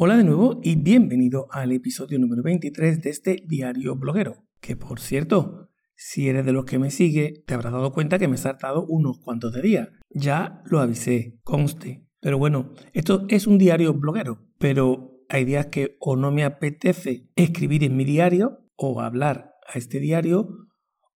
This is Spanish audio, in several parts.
Hola de nuevo y bienvenido al episodio número 23 de este diario bloguero. Que por cierto, si eres de los que me sigue, te habrás dado cuenta que me he saltado unos cuantos de días. Ya lo avisé, conste. Pero bueno, esto es un diario bloguero, pero hay días que o no me apetece escribir en mi diario o hablar a este diario,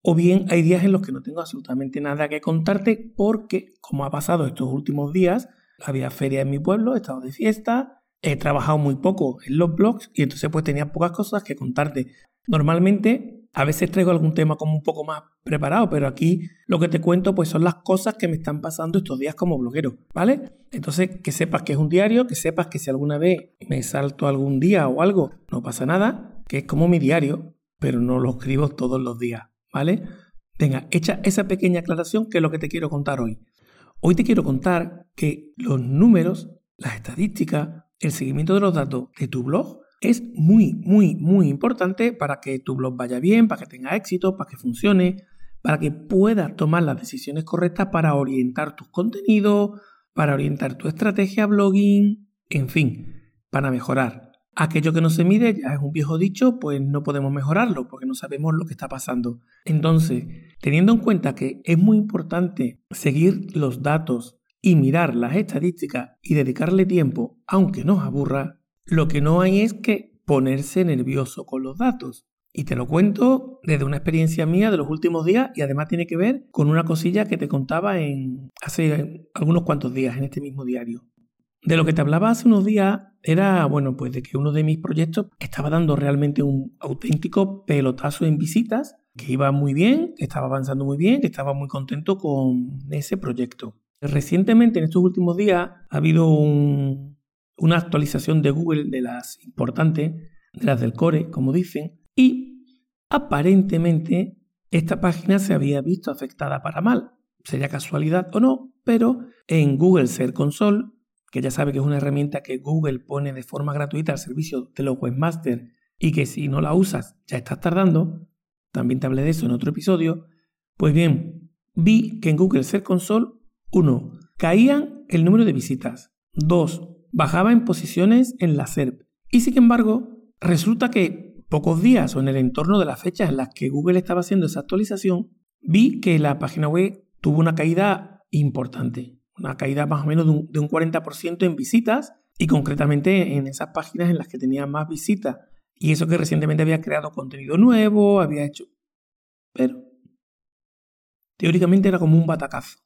o bien hay días en los que no tengo absolutamente nada que contarte porque, como ha pasado estos últimos días, había feria en mi pueblo, he estado de fiesta, he trabajado muy poco en los blogs y entonces pues tenía pocas cosas que contarte. Normalmente a veces traigo algún tema como un poco más preparado, pero aquí lo que te cuento pues son las cosas que me están pasando estos días como bloguero, ¿vale? Entonces que sepas que es un diario, que sepas que si alguna vez me salto algún día o algo, no pasa nada, que es como mi diario, pero no lo escribo todos los días, ¿vale? Venga, echa esa pequeña aclaración que es lo que te quiero contar hoy. Hoy te quiero contar que los números, las estadísticas, el seguimiento de los datos de tu blog es muy, muy, muy importante para que tu blog vaya bien, para que tenga éxito, para que funcione, para que puedas tomar las decisiones correctas para orientar tus contenidos, para orientar tu estrategia blogging, en fin, para mejorar. Aquello que no se mide ya es un viejo dicho, pues no podemos mejorarlo porque no sabemos lo que está pasando. Entonces, teniendo en cuenta que es muy importante seguir los datos y mirar las estadísticas y dedicarle tiempo, aunque nos aburra, lo que no hay es que ponerse nervioso con los datos. Y te lo cuento desde una experiencia mía de los últimos días y además tiene que ver con una cosilla que te contaba en hace algunos cuantos días en este mismo diario. De lo que te hablaba hace unos días era, bueno, pues de que uno de mis proyectos estaba dando realmente un auténtico pelotazo en visitas, que iba muy bien, que estaba avanzando muy bien, que estaba muy contento con ese proyecto. Recientemente, en estos últimos días, ha habido una actualización de Google de las importantes, de las del core, como dicen, y aparentemente esta página se había visto afectada para mal. Sería casualidad o no, pero en Google Search Console, que ya sabe que es una herramienta que Google pone de forma gratuita al servicio de los webmasters y que si no la usas ya estás tardando, también te hablé de eso en otro episodio, pues bien, vi que en Google Search Console 1. Caían el número de visitas. 2. Bajaba en posiciones en la SERP. Y sin embargo, resulta que pocos días o en el entorno de las fechas en las que Google estaba haciendo esa actualización, vi que la página web tuvo una caída importante. Una caída más o menos de un, de un 40% en visitas y concretamente en esas páginas en las que tenía más visitas. Y eso que recientemente había creado contenido nuevo, había hecho... Pero teóricamente era como un batacazo.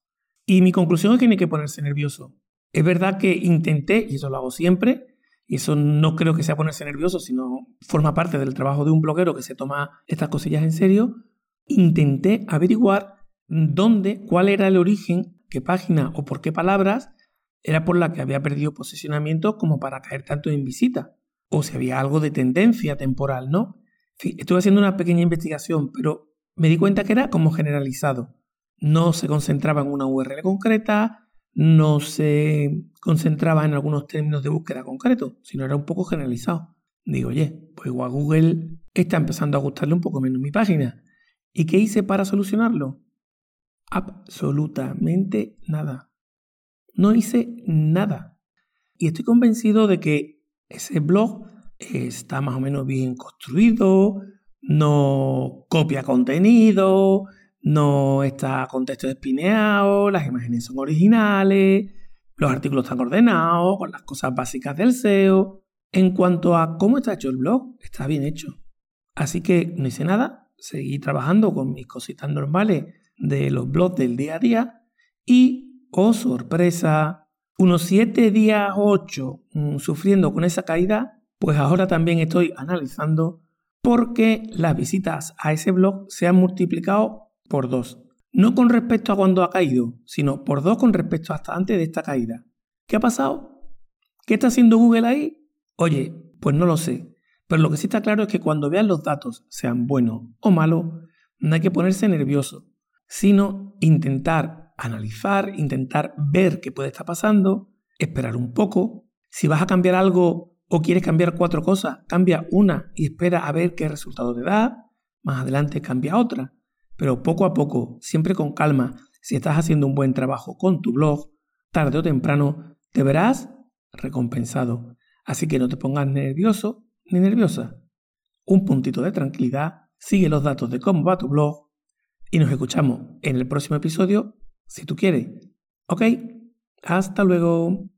Y mi conclusión es que no hay que ponerse nervioso. Es verdad que intenté, y eso lo hago siempre, y eso no creo que sea ponerse nervioso, sino forma parte del trabajo de un bloguero que se toma estas cosillas en serio, intenté averiguar dónde, cuál era el origen, qué página o por qué palabras era por la que había perdido posicionamiento como para caer tanto en visita, o si había algo de tendencia temporal, ¿no? estuve haciendo una pequeña investigación, pero me di cuenta que era como generalizado no se concentraba en una URL concreta, no se concentraba en algunos términos de búsqueda concretos, sino era un poco generalizado. Digo, oye, pues igual Google está empezando a gustarle un poco menos mi página. ¿Y qué hice para solucionarlo? Absolutamente nada. No hice nada. Y estoy convencido de que ese blog está más o menos bien construido, no copia contenido, no está con texto espineado, las imágenes son originales, los artículos están ordenados, con las cosas básicas del SEO. En cuanto a cómo está hecho el blog, está bien hecho. Así que no hice nada, seguí trabajando con mis cositas normales de los blogs del día a día y, oh sorpresa, unos 7 días, 8, mm, sufriendo con esa caída, pues ahora también estoy analizando por qué las visitas a ese blog se han multiplicado por dos. No con respecto a cuando ha caído, sino por dos con respecto hasta antes de esta caída. ¿Qué ha pasado? ¿Qué está haciendo Google ahí? Oye, pues no lo sé. Pero lo que sí está claro es que cuando vean los datos, sean buenos o malos, no hay que ponerse nervioso, sino intentar analizar, intentar ver qué puede estar pasando, esperar un poco. Si vas a cambiar algo o quieres cambiar cuatro cosas, cambia una y espera a ver qué resultado te da. Más adelante cambia otra. Pero poco a poco, siempre con calma, si estás haciendo un buen trabajo con tu blog, tarde o temprano te verás recompensado. Así que no te pongas nervioso ni nerviosa. Un puntito de tranquilidad, sigue los datos de cómo va tu blog y nos escuchamos en el próximo episodio si tú quieres. ¿Ok? Hasta luego.